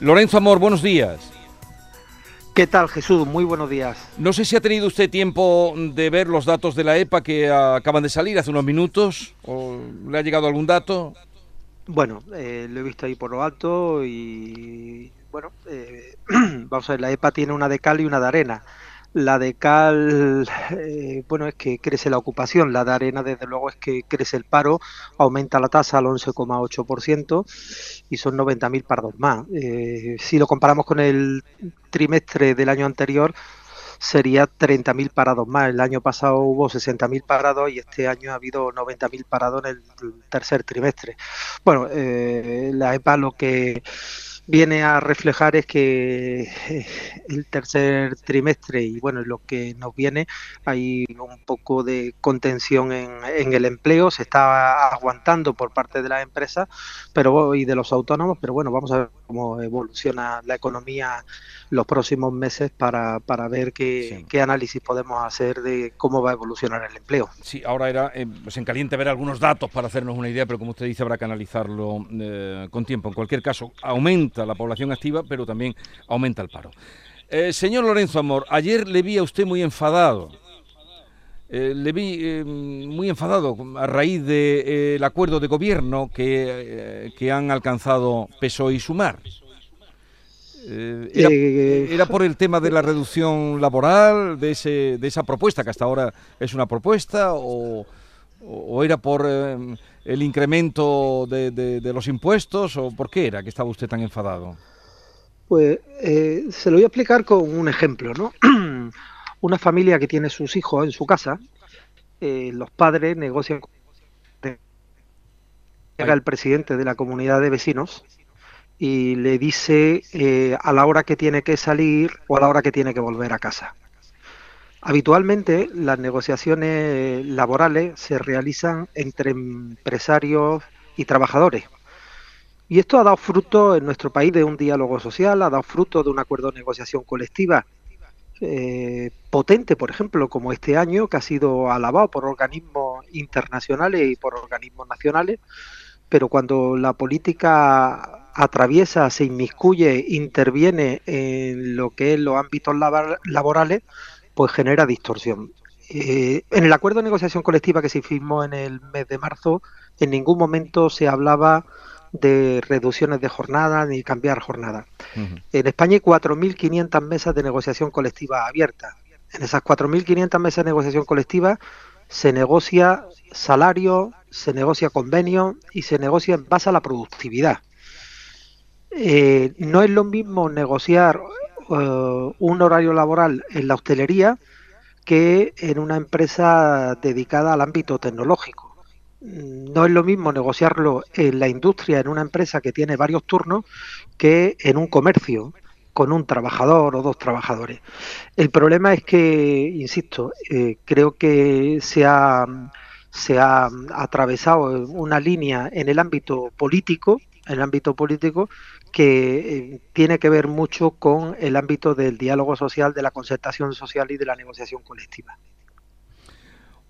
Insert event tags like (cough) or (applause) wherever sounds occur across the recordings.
Lorenzo Amor, buenos días. ¿Qué tal, Jesús? Muy buenos días. No sé si ha tenido usted tiempo de ver los datos de la EPA que acaban de salir hace unos minutos, o le ha llegado algún dato. Bueno, eh, lo he visto ahí por lo alto y bueno, eh, (clears throat) vamos a ver, la EPA tiene una de cal y una de arena. La de cal, eh, bueno, es que crece la ocupación, la de arena desde luego es que crece el paro, aumenta la tasa al 11,8% y son 90.000 parados más. Eh, si lo comparamos con el trimestre del año anterior, sería 30.000 parados más. El año pasado hubo 60.000 parados y este año ha habido 90.000 parados en el tercer trimestre. Bueno, eh, la EPA lo que viene a reflejar es que eh, el tercer trimestre y bueno, lo que nos viene, hay un poco de contención en, el empleo, se está aguantando por parte de las empresas pero, y de los autónomos, pero bueno, vamos a ver cómo evoluciona la economía los próximos meses para, para ver qué, qué análisis podemos hacer de cómo va a evolucionar el empleo. Sí, ahora era eh, pues en caliente ver algunos datos para hacernos una idea, pero como usted dice, habrá que analizarlo eh, con tiempo. En cualquier caso, aumenta la población activa, pero también aumenta el paro. Eh, señor Lorenzo Amor, ayer le vi a usted muy enfadado. Le vi muy enfadado a raíz del acuerdo de gobierno que, que han alcanzado PSOE y Sumar. Eh, eh, era, por el tema de la reducción laboral, de, ese, de esa propuesta, que hasta ahora es una propuesta, o, era por eh, el incremento de, los impuestos, o por qué era que estaba usted tan enfadado? Pues se lo voy a explicar con un ejemplo, ¿no? (clears throat) una familia que tiene sus hijos en su casa, los padres negocian con el presidente de la comunidad de vecinos y le dice eh, a la hora que tiene que salir o a la hora que tiene que volver a casa. Habitualmente las negociaciones laborales se realizan entre empresarios y trabajadores. Y esto ha dado fruto en nuestro país de un diálogo social, ha dado fruto de un acuerdo de negociación colectiva eh, potente, por ejemplo, como este año, que ha sido alabado por organismos internacionales y por organismos nacionales, pero cuando la política atraviesa, se inmiscuye, interviene en lo que es los ámbitos laborales, pues genera distorsión. Eh, en el acuerdo de negociación colectiva que se firmó en el mes de marzo, en ningún momento se hablaba de reducciones de jornada ni cambiar jornada. En España hay 4.500 mesas de negociación colectiva abiertas. En esas 4.500 mesas de negociación colectiva se negocia salario, se negocia convenio y se negocia en base a la productividad. Eh, no es lo mismo negociar eh, un horario laboral en la hostelería que en una empresa dedicada al ámbito tecnológico. No es lo mismo negociarlo en la industria, en una empresa que tiene varios turnos, que en un comercio con un trabajador o dos trabajadores. El problema es que, insisto, eh, creo que se ha, se ha atravesado una línea en el ámbito político, en el ámbito político, que eh, tiene que ver mucho con el ámbito del diálogo social, de la concertación social y de la negociación colectiva.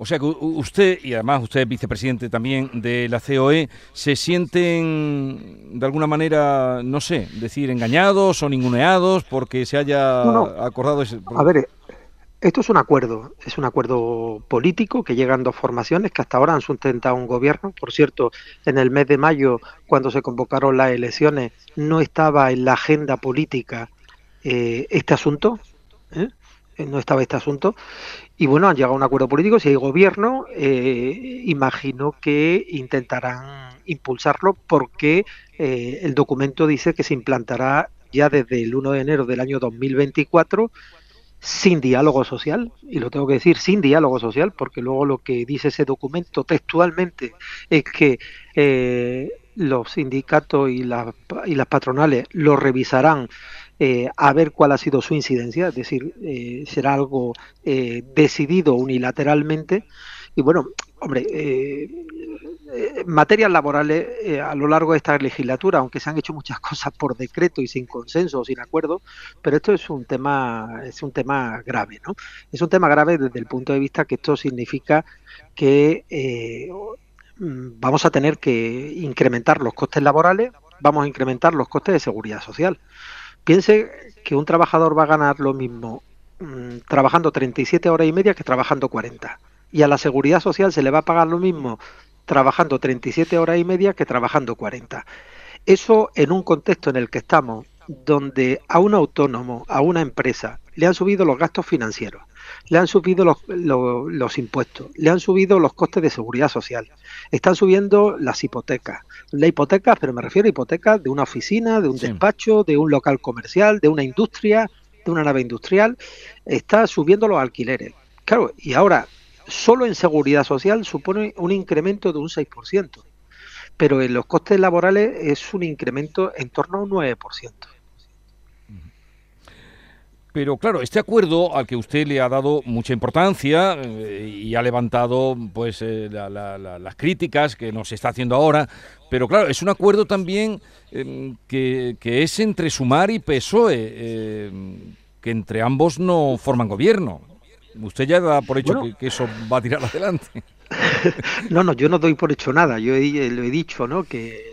O sea que usted, y además usted es vicepresidente también de la COE, ¿se sienten de alguna manera, no sé, decir engañados o ninguneados porque se haya acordado ese... A ver, esto es un acuerdo, es un acuerdo político que llegan dos formaciones que hasta ahora han sustentado un gobierno. Por cierto, en el mes de mayo, cuando se convocaron las elecciones, no estaba en la agenda política eh, este asunto. ¿eh? No estaba este asunto. Y bueno, han llegado a un acuerdo político. Si hay gobierno, eh, imagino que intentarán impulsarlo porque el documento dice que se implantará ya desde el 1 de enero del año 2024 sin diálogo social, y lo tengo que decir sin diálogo social, porque luego lo que dice ese documento textualmente es que eh, los sindicatos y, y las patronales lo revisarán eh, a ver cuál ha sido su incidencia, es decir, eh, será algo decidido unilateralmente. Y bueno, hombre, eh, materias laborales eh, a lo largo de esta legislatura, aunque se han hecho muchas (laughs) cosas por decreto y sin consenso o sin acuerdo, pero esto es un tema es un tema grave, ¿no? Es un tema grave desde el punto de vista que esto significa que eh, vamos a tener que incrementar los costes laborales vamos a incrementar los costes de seguridad social. Piense que un trabajador va a ganar lo mismo mm, trabajando 37 horas y media que trabajando 40. Y a la seguridad social se le va a pagar lo mismo trabajando 37 horas y media que trabajando 40. Eso en un contexto en el que estamos, donde a un autónomo, a una empresa, le han subido los gastos financieros, le han subido los, los, impuestos, le han subido los costes de seguridad social, están subiendo las hipotecas. La hipoteca, pero me refiero a hipotecas de una oficina, de un despacho, de un local comercial, de una industria, de una nave industrial, está subiendo los alquileres. Claro, y ahora solo en seguridad social supone un incremento de un 6%, pero en los costes laborales es un incremento en torno a un 9%. Pero claro, este acuerdo al que usted le ha dado mucha importancia eh, y ha levantado pues eh, las críticas que nos está haciendo ahora, pero claro, es un acuerdo también em, que, es entre Sumar y PSOE, em, que entre ambos no forman gobierno. Usted ya da por hecho que, eso va a tirar adelante. (laughs) no, no, yo no doy por hecho nada. Yo lo he dicho, ¿no? Que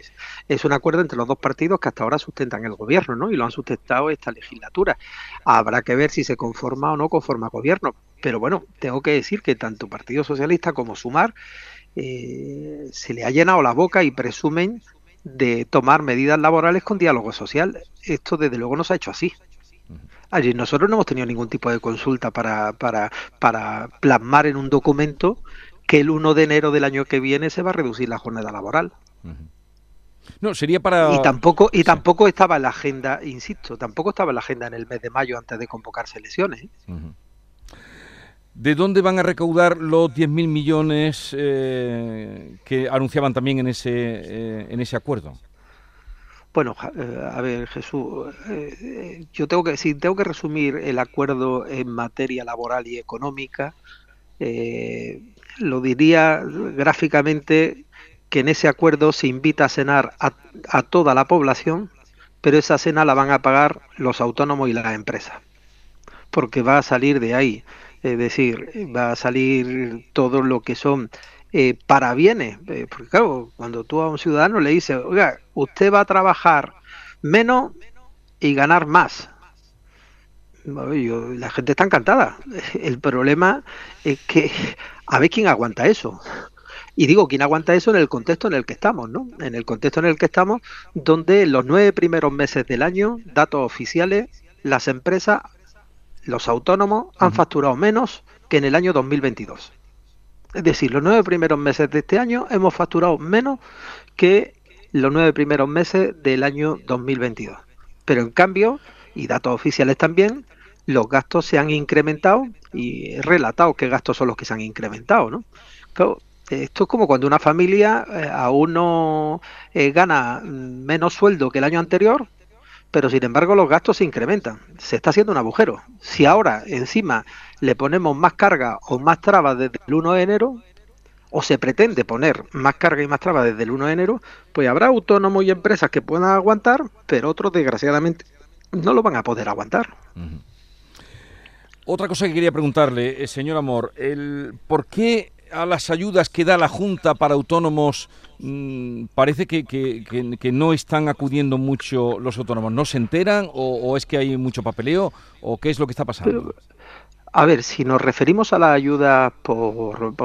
es un acuerdo entre los dos partidos que hasta ahora sustentan el gobierno, ¿no? Y lo han sustentado esta legislatura. Habrá que ver si se conforma o no conforma gobierno. Pero bueno, tengo que decir que tanto Partido Socialista como Sumar eh, se le ha llenado la boca y presumen de tomar medidas laborales con diálogo social. Esto desde luego no se ha hecho así. Allí nosotros no hemos tenido ningún tipo de consulta para, para, para plasmar en un documento que el 1 de enero del año que viene se va a reducir la jornada laboral. No, sería para... Y tampoco, y tampoco estaba en la agenda, insisto, tampoco estaba en la agenda en el mes de mayo antes de convocarse elecciones. ¿eh? ¿De dónde van a recaudar los 10.000 millones eh, que anunciaban también en ese, eh, en ese acuerdo? Bueno, a ver, Jesús, yo tengo que, si tengo que resumir el acuerdo en materia laboral y económica, lo diría gráficamente que en ese acuerdo se invita a cenar a, toda la población, pero esa cena la van a pagar los autónomos y las empresas, porque va a salir de ahí, es decir, va a salir todo lo que son eh, para bienes, eh, porque claro, cuando tú a un ciudadano le dices, oiga, usted va a trabajar menos y ganar más, la gente está encantada. El problema es que a ver quién aguanta eso. Y digo, ¿quién aguanta eso en el contexto en el que estamos? ¿no? En el contexto en el que estamos, donde los nueve primeros meses del año, datos oficiales, las empresas, los autónomos han facturado menos que en el año 2022. Es decir, los nueve primeros meses de este año hemos facturado menos que los nueve primeros meses del año 2022. Pero en cambio, y datos oficiales también, los gastos se han incrementado y he relatado qué gastos son los que se han incrementado. ¿no? Esto es como cuando una familia eh, a uno eh, gana menos sueldo que el año anterior, pero sin embargo los gastos se incrementan. Se está haciendo un agujero. Si ahora encima le ponemos más carga o más trabas desde el 1 de enero, o se pretende poner más carga y más trabas desde el 1 de enero, pues habrá autónomos y empresas que puedan aguantar, pero otros desgraciadamente no lo van a poder aguantar. Otra cosa que quería preguntarle, eh, señor Amor, el ¿por qué a las ayudas que da la Junta para autónomos mm, parece que, no están acudiendo mucho los autónomos. ¿No se enteran o, es que hay mucho papeleo o qué es lo que está pasando? a ver, si nos referimos a la ayuda por,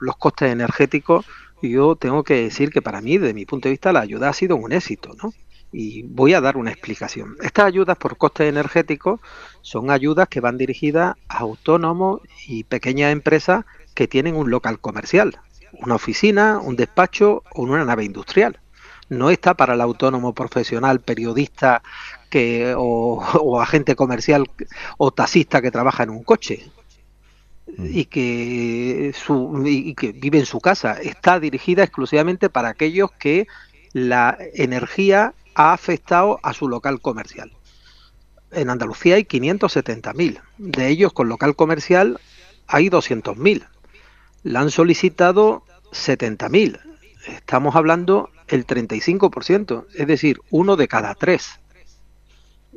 los costes energéticos, yo tengo que decir que para mí, desde mi punto de vista, la ayuda ha sido un éxito, ¿no? Y voy a dar una explicación. Estas ayudas por costes energéticos son ayudas que van dirigidas a autónomos y pequeñas empresas que tienen un local comercial, una oficina, un despacho o una nave industrial. No está para el autónomo profesional, periodista que, o, agente comercial o taxista que trabaja en un coche y que, su, y que vive en su casa. Está dirigida exclusivamente para aquellos que la energía ha afectado a su local comercial. En Andalucía hay 570.000. De ellos, con local comercial, hay 200.000 la han solicitado 70.000. Estamos hablando el 35%, es decir, uno de cada tres.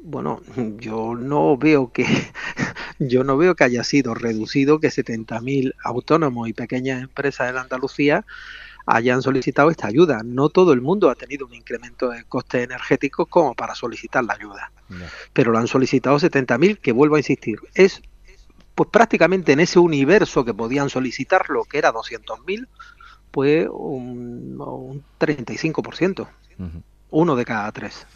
Bueno, yo no veo que (laughs) yo no veo que haya sido reducido que 70.000 autónomos y pequeñas empresas en Andalucía hayan solicitado esta ayuda. No todo el mundo ha tenido un incremento de costes energéticos como para solicitar la ayuda, pero lo han solicitado 70.000, que vuelvo a insistir, es pues prácticamente en ese universo que podían solicitarlo, que era 200.000, pues un, un 35%, uno de cada tres.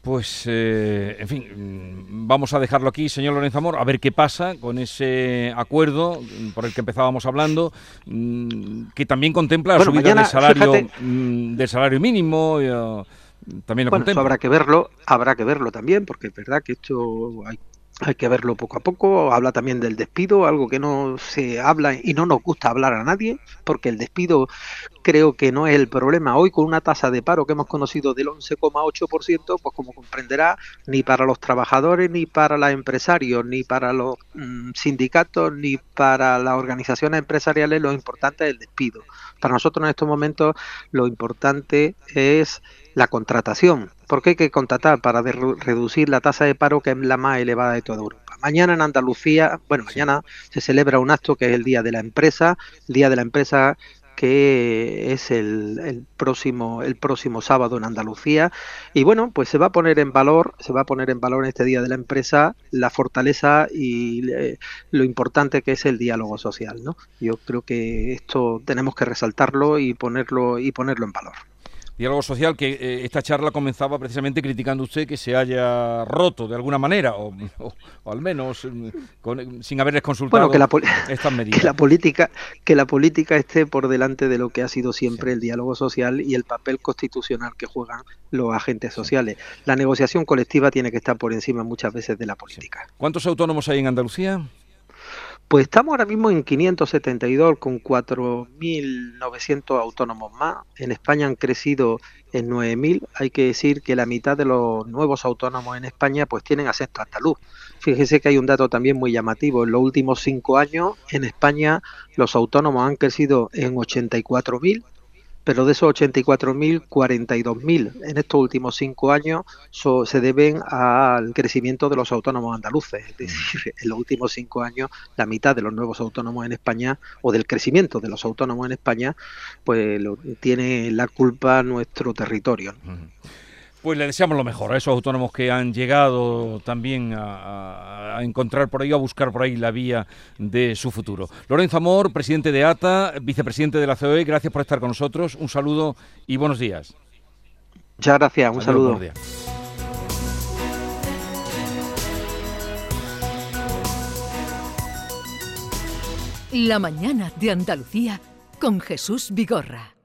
Pues, eh, en fin, mm, vamos a dejarlo aquí, señor Lorenzo Amor, a ver qué pasa con ese acuerdo por el que empezábamos hablando, mm, que también contempla la subida del salario, mm, del salario mínimo. Eh, también lo bueno, eso habrá que verlo, habrá que verlo también, porque es verdad que esto hay hay que verlo poco a poco. Habla también del despido, algo que no se habla y no nos gusta hablar a nadie, porque el despido creo que no es el problema. Hoy con una tasa de paro que hemos conocido del 11,8%, pues como comprenderá, ni para los trabajadores, ni para los empresarios, ni para los mm, sindicatos, ni para las organizaciones empresariales, lo importante es el despido. Para nosotros en estos momentos lo importante es la contratación. Porque hay que contratar? Para reducir la tasa de paro que es la más elevada de toda Europa. Mañana en Andalucía, bueno, mañana se celebra un acto que es el Día de la Empresa, el Día de la Empresa que es el, próximo el próximo sábado en Andalucía y bueno pues se va a poner en valor se va a poner en valor en este día de la empresa la fortaleza y eh, lo importante que es el diálogo social no yo creo que esto tenemos que resaltarlo y ponerlo y ponerlo en valor diálogo social, que eh, esta charla comenzaba precisamente criticando usted que se haya roto de alguna manera, o, al menos mm, sin haberles consultado que la, estas (laughs) medidas. Que la, política, que la política esté por delante de lo que ha sido siempre el diálogo social y el papel constitucional que juegan los agentes sociales. La negociación colectiva tiene que estar por encima muchas veces de la política. ¿Cuántos autónomos hay en Andalucía? Pues estamos ahora mismo en 572 con 4.900 autónomos más. En España han crecido en 9.000. Hay que decir que la mitad de los nuevos autónomos en España pues tienen acento andaluz. Fíjese que hay un dato también muy llamativo. En los últimos cinco años en España los autónomos han crecido en 84.000 pero de esos 84.000, 42.000 en estos últimos cinco años se deben al crecimiento de los autónomos andaluces. Es decir, en los últimos cinco años, la mitad de los nuevos autónomos en España, o del crecimiento de los autónomos en España, pues lo, tiene la culpa nuestro territorio. Pues le deseamos lo mejor a esos autónomos que han llegado también a, encontrar por ahí, a buscar por ahí la vía de su futuro. Lorenzo Amor, presidente de ATA, vicepresidente de la COE, gracias por estar con nosotros. Un saludo y buenos días. Muchas gracias, un saludo. La mañana de Andalucía con Jesús Vigorra.